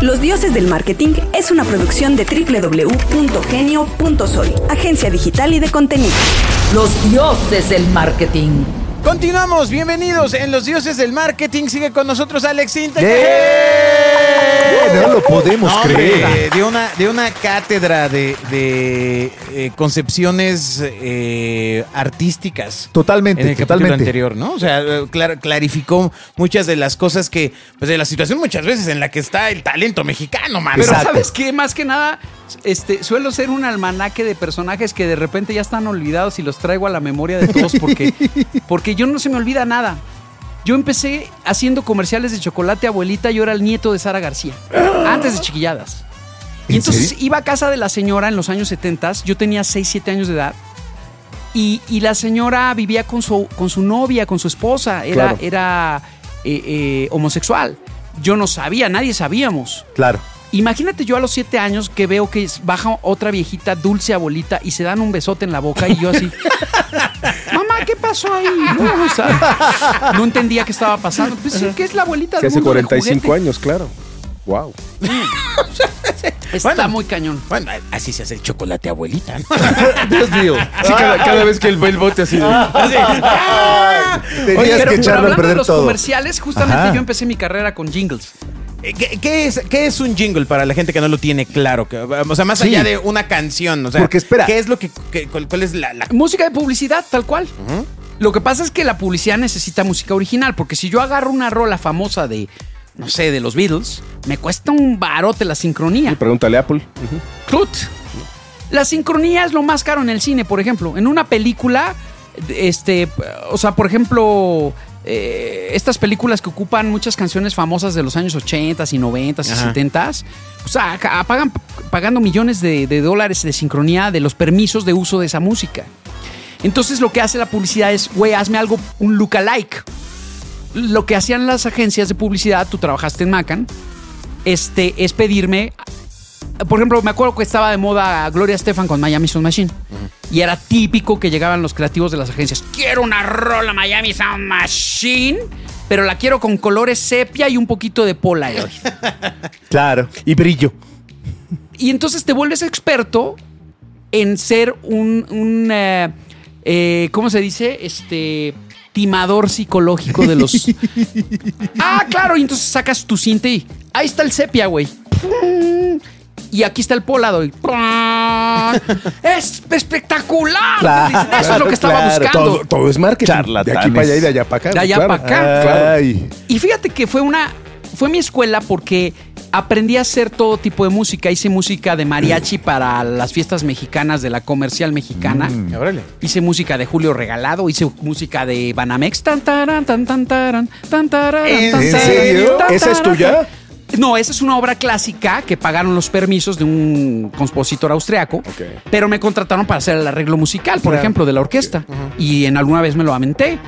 Los Dioses del Marketing es una producción de www.genio.soy, agencia digital y de contenido. Los dioses del marketing. Continuamos, bienvenidos en Los Dioses del Marketing. Sigue con nosotros Alex Intec. No lo podemos No, hombre, creer. de una, de una cátedra de, de, eh, concepciones eh, artísticas. Totalmente, en el capítulo totalmente. anterior, ¿no? O sea, clar- clarificó muchas de las cosas que, pues de la situación muchas veces en la que está el talento mexicano, man. Pero Exacto. ¿sabes qué? Más que nada, este, suelo ser un almanaque de personajes que de repente ya están olvidados y los traigo a la memoria de todos porque, porque yo no se me olvida nada. Yo empecé haciendo comerciales de chocolate abuelita, yo era el nieto de Sara García, antes de chiquilladas. Y ¿En entonces serio? iba a casa de la señora en los años 70, yo tenía 6, 7 años de edad, y, y la señora vivía con su, con su novia, con su esposa, era, Claro. era eh, eh, homosexual. Yo no sabía, nadie sabíamos. Claro. Imagínate yo a los siete años que veo que baja otra viejita, dulce abuelita, y se dan un besote en la boca y yo así. Mamá, ¿qué pasó ahí? No, o sea, no entendía qué estaba pasando. Pues sí, que es la abuelita Que hace mundo del 45 juguete. años, claro. Wow. Está Bueno. muy cañón. Bueno, así se hace el chocolate, abuelita. ¿no? Dios mío. Sí, cada, cada vez que el, el bote así. de- Tenías Oye, pero, que pero echarlo a hablando de perder los todo. comerciales, justamente Ajá. yo empecé mi carrera con jingles. Eh, ¿Qué, qué es, ¿Qué es un jingle para la gente que no lo tiene claro? Que, o sea, más Sí. allá de una canción. O sea, Porque, espera. ¿qué es lo que, que- cuál, cuál es la, la- Música de publicidad, tal cual. Lo que pasa es que la publicidad necesita música original, porque si yo agarro una rola famosa de, no sé, de los Beatles, me cuesta un barote la sincronía. Pregúntale a Apple. Ujú. Clut. La sincronía es lo más caro en el cine, por ejemplo. En una película, este, o sea, por ejemplo, eh, estas películas que ocupan muchas canciones famosas de los años 80 y 90 y Ajá. 70 o sea, ca- pagan pagando millones de, de dólares de sincronía de los permisos de uso de esa música. Entonces lo que hace la publicidad es, güey, hazme algo, un lookalike. Lo que hacían las agencias de publicidad, tú trabajaste en Macan, este, es pedirme por ejemplo, me acuerdo que estaba de moda Gloria Estefan con Miami Sound Machine. Y era típico que llegaban los creativos de las agencias. Quiero una rola Miami Sound Machine, pero la quiero con colores sepia y un poquito de Polaroid. Claro. Y brillo. y entonces te vuelves experto en ser un, un, eh, eh, ¿cómo se dice? Este timador psicológico de los... ah, claro, y entonces sacas tu cinta y ahí está el sepia, güey. Y aquí está el Polaroid. ¡Es espectacular! Claro, Dicen, Eso es lo que estaba claro. buscando. Todo, todo es marketing. De aquí Charlatanes. para allá y de allá para acá. De allá claro. para acá. Ay. Y fíjate que fue una. Fue mi escuela porque aprendí a hacer todo tipo de música. Hice música de mariachi para las fiestas mexicanas de la comercial mexicana. Mm. Hice música de Julio Regalado, hice música de Banamex. ¿En serio? tan, ¿Esa es tuya? No, esa es una obra clásica que pagaron los permisos de un compositor austriaco, pero me contrataron para hacer el arreglo musical, por ejemplo, de la orquesta. Y en alguna vez me lo aventé.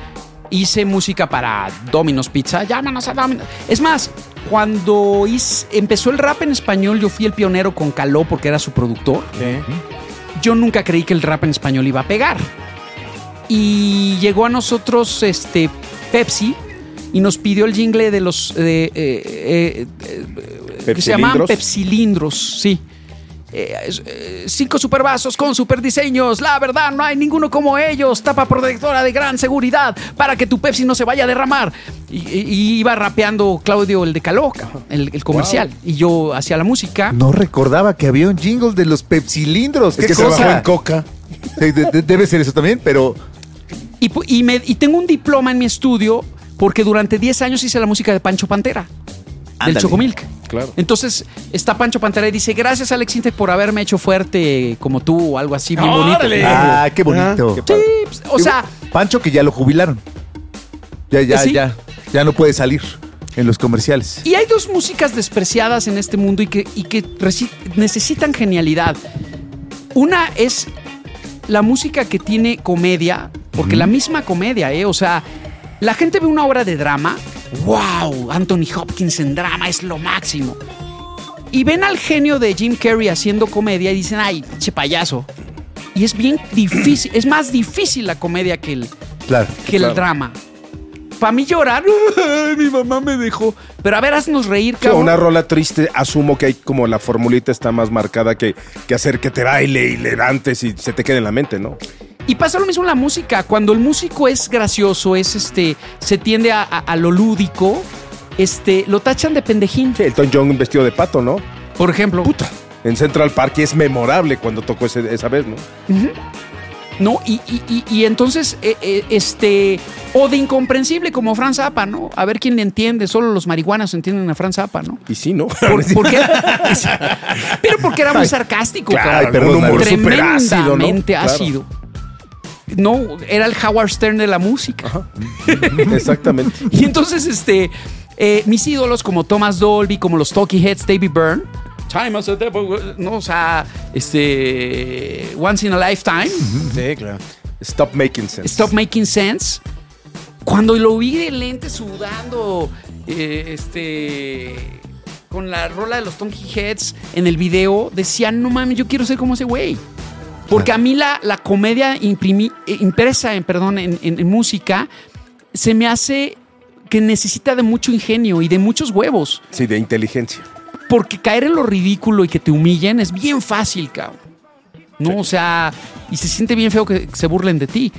Hice música para Domino's Pizza, llámanos a Domino's. Es más, cuando hice- empezó el rap en español, yo fui el pionero con Caló porque era su productor. Yo nunca creí que el rap en español iba a pegar. Y llegó a nosotros este Pepsi y nos pidió el jingle de los de, eh, eh, eh, que se llaman ¿Pepsilindros? Sí. Eh, eh, cinco supervasos con super diseños. La verdad, no hay ninguno como ellos. Tapa protectora de gran seguridad para que tu Pepsi no se vaya a derramar. Y, iba rapeando Claudio el de Caloca, el, el comercial. Y yo hacía la música. No recordaba que había un jingle de los pepsilindros. Es ¿Qué que se bajó cosa? en coca. Sí, de- de- debe ser eso también, pero Y, pu- y me- y tengo un diploma en mi estudio porque durante 10 años hice la música de Pancho Pantera, del. Chocomilk. Claro. Entonces está Pancho Pantera y dice, gracias Alex Intec por haberme hecho fuerte como tú o algo así bien bonito. ¡Órale! Ah, qué bonito. qué Sí, pues, o sea, Pancho que ya lo jubilaron. Ya, ya, ¿Sí? ya. Ya no puede salir en los comerciales. y hay dos músicas despreciadas en este mundo y que, y que necesitan genialidad. Una es la música que tiene comedia, porque la misma comedia, ¿eh? O sea, la gente ve una obra de drama, wow, Anthony Hopkins en drama es lo máximo. Y ven al genio de Jim Carrey haciendo comedia y dicen, ay, che payaso. Y es bien difícil, es más difícil la comedia que el, Claro. que Claro. el drama. para mí llorar, "Ay, mi mamá me dejó. Pero a ver, haznos reír, cabrón. una rola triste, asumo que hay como la formulita está más marcada que, que hacer que te baile y levantes y se te quede en la mente, ¿no? Y pasa lo mismo en la música. Cuando el músico es gracioso, es este, se tiende a, a- a lo lúdico, este, lo tachan de pendejín. Sí, Elton John vestido de pato, ¿no? Por ejemplo. En Central Park y es memorable cuando tocó ese- esa vez, ¿no? ¿no? Y, y- y- y entonces, eh, eh, este, o de incomprensible como Franz Zappa, ¿no? A ver quién le entiende, solo los marihuanos entienden a Franz Zappa, ¿no? Y sí, ¿no? Por- porque- pero porque era muy sarcástico, Claro, cabrón. pero un humor ácido, ¿no? Tremendamente Claro. No, era el Howard Stern de la música. Exactamente. Y entonces, este, eh, mis ídolos como Thomas Dolby, como los Talkie Heads, David Byrne, Time as a Devil, no, o sea, este, Once in a Lifetime, Sí, claro. Stop making sense. Stop Making Sense. Cuando lo vi de lente sudando, eh, este, con la rola de los Talkie Heads en el video, decía, no mames, yo quiero ser como ese güey. Porque a mí la, la comedia imprimi- eh, impresa en, perdón, en, en- en música se me hace que necesita de mucho ingenio y de muchos huevos. Sí, de inteligencia. Porque caer en lo ridículo y que te humillen es bien fácil, cabrón. No, o sea, y se siente bien feo que se burlen de ti.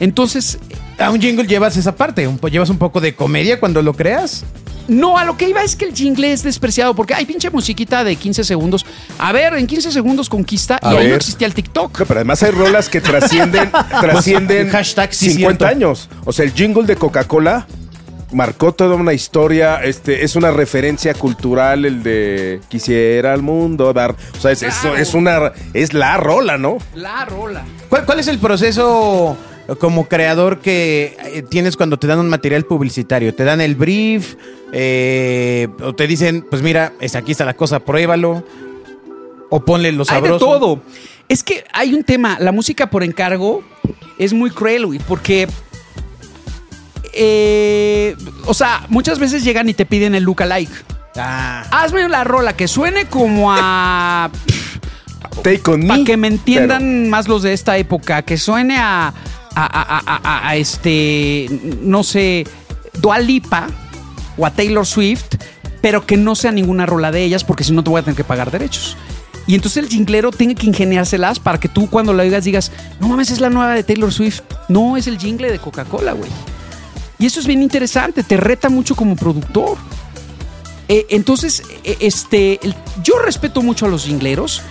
Entonces, A un jingle llevas esa parte, un llevas un poco de comedia cuando lo creas. No, a lo que iba es que el jingle es despreciado porque hay pinche musiquita de 15 segundos. A ver, en 15 segundos conquista A y ahí no existía el TikTok. No, pero además hay rolas que trascienden, trascienden Hashtag sí 50 cierto. años. O sea, el jingle de Coca-Cola marcó toda una historia, este, es una referencia cultural el de quisiera al mundo dar. O sea, es, es- Claro. es una es la rola, ¿no? La rola. ¿Cuál, cuál es el proceso como creador que eh, tienes cuando te dan un material publicitario? ¿Te dan el brief? Eh, ¿O te dicen, pues mira, es, aquí está la cosa, pruébalo? ¿O ponle lo Hay de sabroso? todo. Es que hay un tema, la música por encargo es muy cruel, güey, porque... eh, o sea, muchas veces llegan y te piden el lookalike. Ah, Hazme la rola que suene como a... Take on me. Para que me entiendan más los de esta época, que suene a, a, a- a- este, no sé, Dua Lipa o a Taylor Swift, pero que no sea ninguna rola de ellas, porque si no te voy a tener que pagar derechos. Y entonces el jinglero tiene que ingeniárselas para que tú cuando la oigas digas, no mames, es la nueva de Taylor Swift. No, es el jingle de Coca-Cola, güey. Y eso es bien interesante, te reta mucho como productor. Eh, entonces, eh, este, yo respeto mucho a los jingleros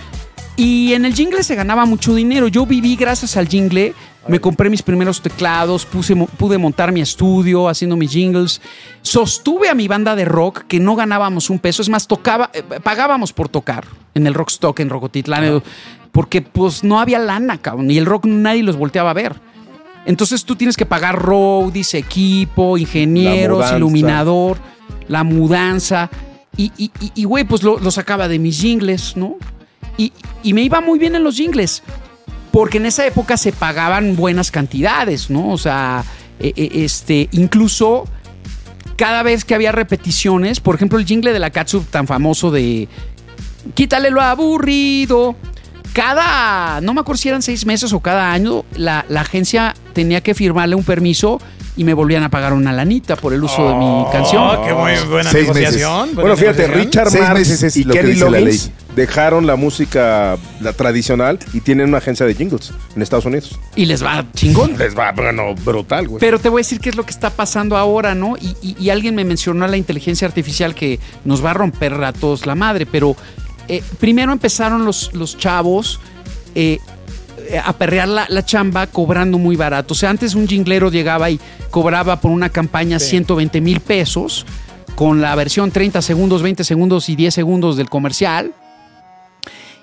y en el jingle se ganaba mucho dinero. Yo viví gracias al jingle, me compré mis primeros teclados, puse, pude montar mi estudio haciendo mis jingles, sostuve a mi banda de rock que no ganábamos un peso, es más, tocaba, eh, pagábamos por tocar en el Rockstock en Rocotitlán, eh, porque pues no había lana, cabrón, y el rock nadie los volteaba a ver. Entonces tú tienes que pagar roadies, equipo, ingenieros, iluminador, la mudanza. Y, y, y- y, güey, pues lo, lo sacaba de mis jingles, ¿no? Y, y me iba muy bien en los jingles. Porque en esa época se pagaban buenas cantidades, ¿no? O sea, eh, eh, este, incluso cada vez que había repeticiones, por ejemplo, el jingle de la Katsup tan famoso de Quítale lo aburrido. Cada, no me acuerdo si eran seis meses o cada año, la agencia tenía que firmarle un permiso y me volvían a pagar una lanita por el uso de mi canción. Oh, qué muy buena Seis negociación. buena Bueno, fíjate, negociación. Richard Seis Marx meses es y lo que Kenny dice la Loggins ley. dejaron la música la tradicional y tienen una agencia de jingles en Estados Unidos. Y les va chingón. Les va, bueno, brutal, güey. Pero te voy a decir qué es lo que está pasando ahora, ¿no? Y, y- y alguien me mencionó a la inteligencia artificial que nos va a romper a todos la madre, pero eh, primero empezaron los, los chavos eh, eh, a perrear la, la chamba cobrando muy barato. O sea, antes un jinglero llegaba y cobraba por una campaña 120 mil pesos con la versión 30 segundos, 20 segundos y 10 segundos del comercial.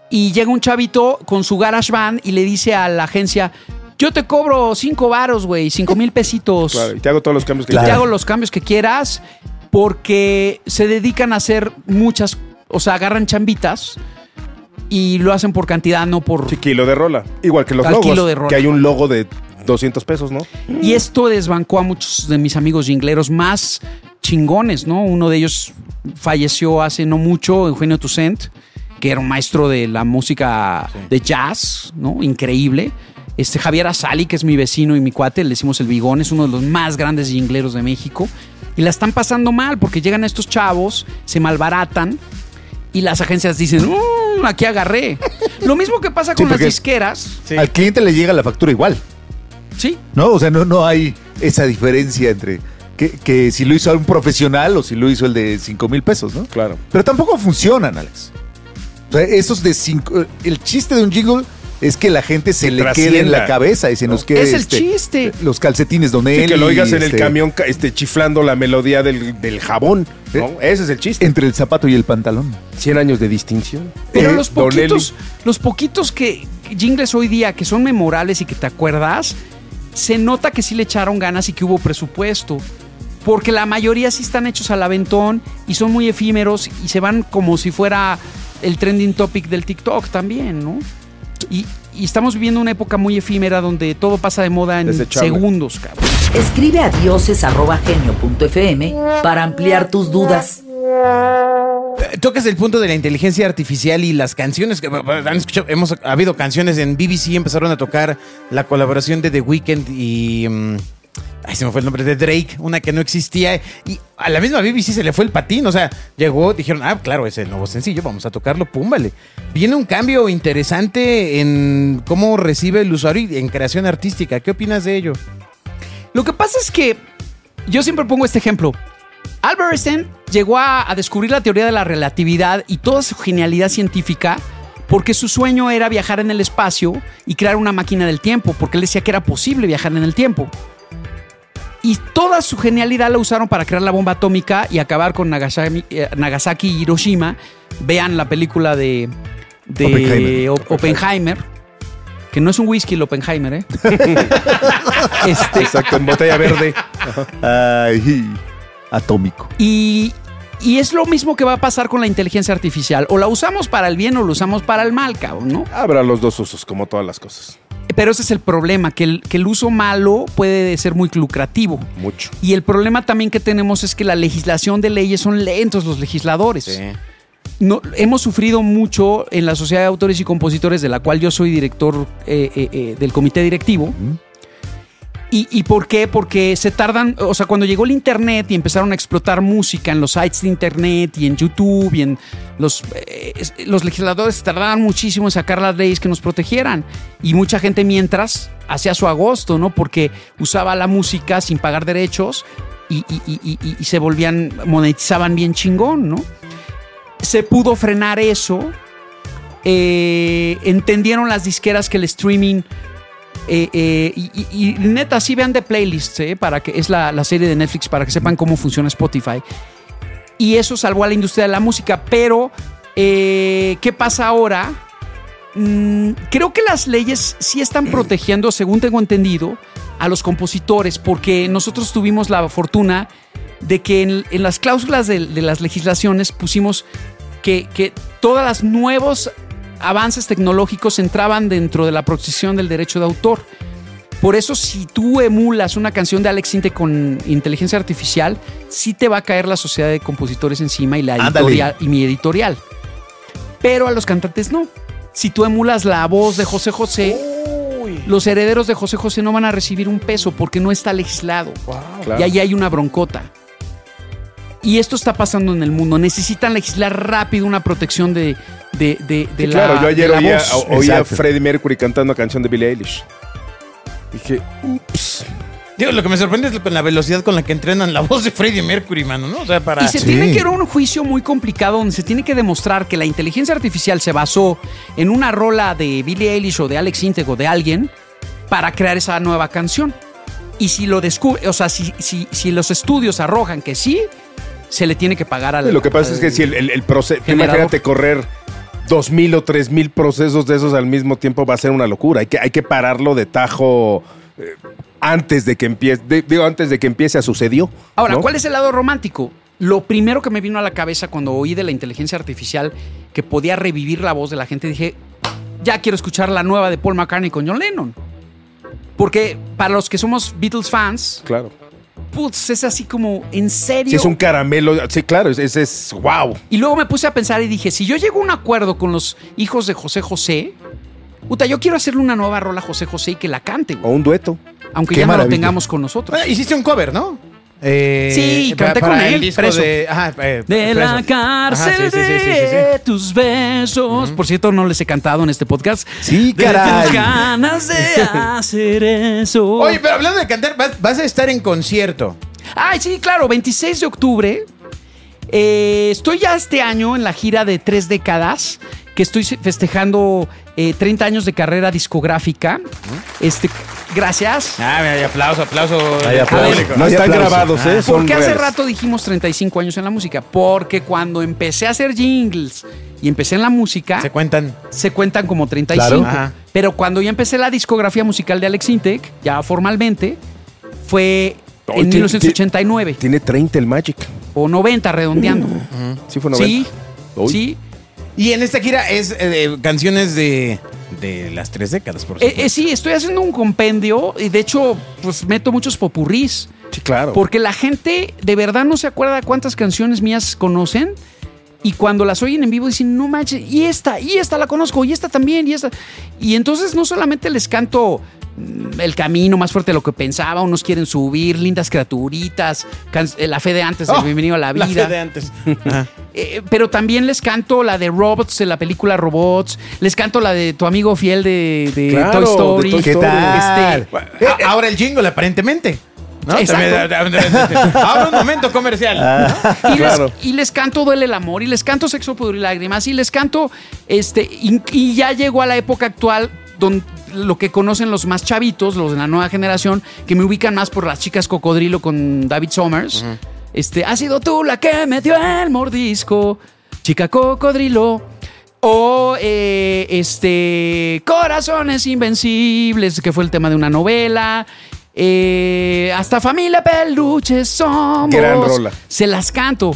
Y llega un chavito con su garage band y le dice a la agencia, yo te cobro cinco varos, güey, cinco mil pesitos. Claro, y te hago todos los cambios que Te Claro. hago los cambios que quieras porque se dedican a hacer muchas, o sea, agarran chambitas y lo hacen por cantidad, no por... Sí, kilo de rola. Igual que los Al logos. kilo de rola. Que hay un logo de 200 pesos, ¿no? Y esto desbancó a muchos de mis amigos jingleros más chingones, ¿no? Uno de ellos falleció hace no mucho, Eugenio Toussaint, que era un maestro de la música de jazz, ¿no? Increíble. Este Javier Azali, que es mi vecino y mi cuate, le decimos el Bigón, es uno de los más grandes jingleros de México. Y la están pasando mal porque llegan estos chavos, se malbaratan y las agencias dicen, "Mm, aquí agarré. Lo mismo que pasa Sí, con las porque- disqueras. Sí. Al cliente le llega la factura igual, Sí, ¿no? O sea, no, no hay esa diferencia entre que, que si lo hizo un profesional o si lo hizo el de 5 mil pesos, ¿no? Claro. Pero tampoco funcionan, Alex. O sea, esos de cinco. El chiste de un jingle es que la gente se Que le quede en la cabeza y se nos quede. Es el este, chiste. Los calcetines Don Sí, Eli, que lo oigas en el este, camión ca- este, chiflando la melodía del, del jabón. ¿no? ¿Eh? Ese es el chiste. Entre el zapato y el pantalón. 100 años de distinción. Pero Eh, los poquitos, los poquitos que jingles hoy día que son memorables y que te acuerdas, se nota que sí le echaron ganas y que hubo presupuesto. Porque la mayoría sí están hechos al aventón y son muy efímeros y se van como si fuera el trending topic del TikTok también, ¿no? Y, y estamos viviendo una época muy efímera donde todo pasa de moda en Desechable. segundos, cabrón. Escribe a dioses.genio.fm para ampliar tus dudas. Eh, Tocas el punto de la inteligencia artificial y las canciones que han escuchado, hemos ha habido canciones en BBC empezaron a tocar la colaboración de The Weeknd y mm, ay se me fue el nombre de Drake, una que no existía y a la misma BBC se le fue el patín, o sea, llegó, dijeron, "Ah, claro, es el nuevo sencillo, vamos a tocarlo, púmbale." Viene un cambio interesante en cómo recibe el usuario y en creación artística. ¿Qué opinas de ello? Lo que pasa es que yo siempre pongo este ejemplo. Albert Einstein llegó a, a descubrir la teoría de la relatividad y toda su genialidad científica porque su sueño era viajar en el espacio y crear una máquina del tiempo, porque él decía que era posible viajar en el tiempo. Y toda su genialidad la usaron para crear la bomba atómica y acabar con Nagasaki, eh, Nagasaki y Hiroshima. Vean la película de, de Oppenheimer. Op- Oppenheimer, que no es un whisky el Oppenheimer, ¿eh? este, Exacto, en botella verde. Ay, atómico. Y, y es lo mismo que va a pasar con la inteligencia artificial. O la usamos para el bien o la usamos para el mal, cabrón, ¿no? Habrá los dos usos, como todas las cosas. Pero ese es el problema, que el, que el uso malo puede ser muy lucrativo. Mucho. Y el problema también que tenemos es que la legislación de leyes son lentos los legisladores. No, hemos sufrido mucho en la Sociedad de Autores y Compositores, de la cual yo soy director eh, eh, eh, del comité directivo. ¿Y, ¿Y por qué? Porque se tardan, o sea, cuando llegó el Internet y empezaron a explotar música en los sites de Internet y en YouTube y en los, eh, los legisladores tardaban muchísimo en sacar las leyes que nos protegieran. Y mucha gente mientras hacía su agosto, ¿no? Porque usaba la música sin pagar derechos y se volvían, monetizaban bien chingón, ¿no? Se pudo frenar eso. eh, entendieron las disqueras que el streaming eh, eh, y, y- y neta, sí vean The Playlist, eh, para que es la, la serie de Netflix para que sepan cómo funciona Spotify. Y eso salvó a la industria de la música. Pero, ¿qué pasa ahora? Mm, creo que las leyes sí están protegiendo, según tengo entendido, a los compositores, porque nosotros tuvimos la fortuna de que en, en las cláusulas de, de las legislaciones pusimos que, que todos los nuevos avances tecnológicos entraban dentro de la protección del derecho de autor. Por eso, si tú emulas una canción de Alex Sinte con inteligencia artificial, sí te va a caer la sociedad de compositores encima y la editorial y mi editorial. Pero a los cantantes no. Si tú emulas la voz de José José, los herederos de José José no van a recibir un peso porque no está legislado. Claro. Y ahí hay una broncota. Y esto está pasando en el mundo. Necesitan legislar rápido una protección de, de, de, de Sí, la claro, yo ayer oía, oía a. Freddie Mercury cantando una canción de Billie Eilish. Dije, ups. Digo, lo que me sorprende es la velocidad con la que entrenan la voz de Freddie Mercury, mano, ¿no? O sea, para... Y se Sí. tiene que ir a un juicio muy complicado donde se tiene que demostrar que la inteligencia artificial se basó en una rola de Billie Eilish o de Alex Integ o de alguien para crear esa nueva canción. Y si lo descubre, o sea, si, si, si los estudios arrojan que sí, se le tiene que pagar al. Lo que pasa es que si el, el, el proceso, imagínate correr dos mil o tres mil procesos de esos al mismo tiempo va a ser una locura. Hay que, hay que pararlo de tajo eh, antes de que empiece, de- digo, antes de que empiece a sucedió. Ahora, ¿no? ¿cuál es el lado romántico? Lo primero que me vino a la cabeza cuando oí de la inteligencia artificial que podía revivir la voz de la gente, dije, ya quiero escuchar la nueva de Paul McCartney con John Lennon. Porque para los que somos Beatles fans, Claro. Putz, es así como, ¿en serio? Si es un caramelo, sí, claro, ese es, es wow. Y luego me puse a pensar y dije, si yo llego a un acuerdo con los hijos de José José, Puta, yo quiero hacerle una nueva rola a José José y que la cante, güey. O un dueto. Aunque Qué ya no lo tengamos con nosotros. Hiciste un cover, ¿no? Eh, Sí, pa- canté con el él, disco preso. De, ajá, eh, De la cárcel Ajá, sí, sí, sí, sí, sí, sí. de tus besos. Por cierto, no les he cantado en este podcast. Sí, De caray. tus ganas de hacer eso. Oye, pero hablando de cantar, vas, vas a estar en concierto. Ay, sí, claro, 26 de octubre. Eh, estoy ya este año en la gira de tres décadas, que estoy festejando eh, 30 años de carrera discográfica. Este, gracias. Ah, mira, hay aplauso, aplauso. Hay aplauso. No Hay están aplauso. grabados, ¿eh? Son Porque hace rato dijimos 35 años en la música. Porque cuando empecé a hacer jingles y empecé en la música, Se se, cuentan. cuentan como 35. Claro. Ajá. Pero cuando ya empecé la discografía musical de Alex Intec, ya formalmente, fue en ti- 1989 Tiene 30 el Magic. o 90 redondeando. Sí fue 90. Sí, sí. Y en esta gira es eh, de canciones de, de las tres décadas, por Eh, supuesto. eh, sí, estoy haciendo un compendio y de hecho, pues meto muchos popurrís. Sí, claro. Porque la gente de verdad no se acuerda cuántas canciones mías conocen. Y cuando las oyen en vivo dicen, no manches, y esta, y esta la conozco, y esta también, y esta. Y entonces no solamente les canto mm, el camino más fuerte de lo que pensaba, unos quieren subir, lindas criaturitas, eh, la fe de antes, Oh, bienvenido a la vida. La fe de antes. Eh, pero también les canto la de Robots, de la película Robots. Les canto la de tu amigo fiel de, de Claro, Toy de Story. Toy ¿Qué Story. tal? Este, Ahora el jingle, aparentemente. ¿no? Ahora un momento comercial. y, Claro. les, y les canto Duele el amor, y les canto Sexo, Pudor y Lágrimas, y les canto, este, y, y ya llegó a la época actual donde lo que conocen los más chavitos, los de la nueva generación, que me ubican más por las chicas cocodrilo con David Somers. Este, ha sido tú la que me dio el mordisco, chica cocodrilo. O eh, este Corazones Invencibles, que fue el tema de una novela. Eh, hasta familia peluches somos. Gran rola. Se las canto.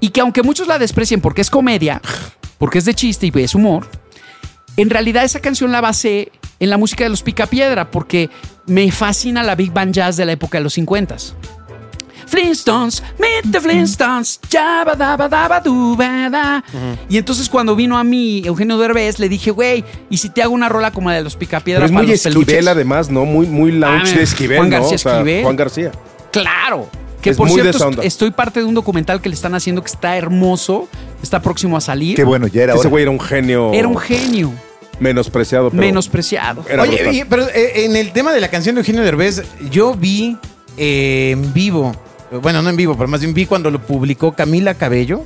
Y que aunque muchos la desprecien porque es comedia, porque es de chiste y es humor, en realidad esa canción la basé en la música de los Picapiedra porque me fascina la Big Band Jazz de la época de los 50s. Flintstones, meet the Flintstones, yabadabadabadubada. Y entonces cuando vino a mí Eugenio Derbez, le dije, güey, ¿y si te hago una rola como la de los Picapiedra Pero es para muy los Esquivel, peluches? además, ¿no? Muy, muy lounge Ah, de Esquivel, Juan ¿no? García O sea, Esquivel. Juan García. Claro. Que Es por muy de cierto, estoy parte de un documental que le están haciendo que está hermoso, está próximo a salir. Qué bueno, ya era Ese güey era un genio. Era un genio, menospreciado. Pero menospreciado. Era Oye, pero eh, en el tema de la canción de Eugenio Derbez, yo vi eh, en vivo, bueno, no en vivo, pero más bien vi cuando lo publicó Camila Cabello.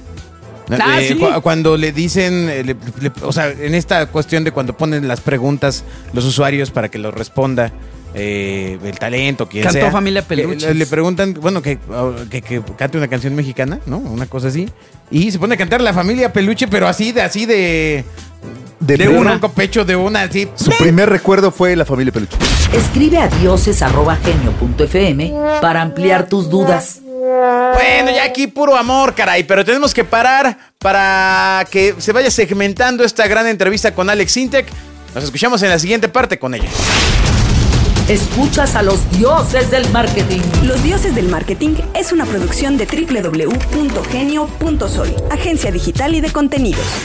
Ah, Eh, sí. cu- Cuando le dicen, eh, le- le- o sea, en esta cuestión de cuando ponen las preguntas los usuarios para que lo responda eh, el talento, quien Cantó sea. Familia que Peluches. Le, le preguntan, bueno, que, que, que cante una canción mexicana, ¿no? Una cosa así. Y se pone a cantar la familia Peluche, pero así de, así de, De, de una. un pecho de una, así. Su primer recuerdo fue la familia Peluche. Escribe a dioses.genio.fm para ampliar tus dudas. Bueno, ya aquí puro amor, caray, pero tenemos que parar para que se vaya segmentando esta gran entrevista con Alex Intec. Nos escuchamos en la siguiente parte con ella. Escuchas a los dioses del marketing. Los Dioses del Marketing es una producción de www.genio.sol, agencia digital y de contenidos.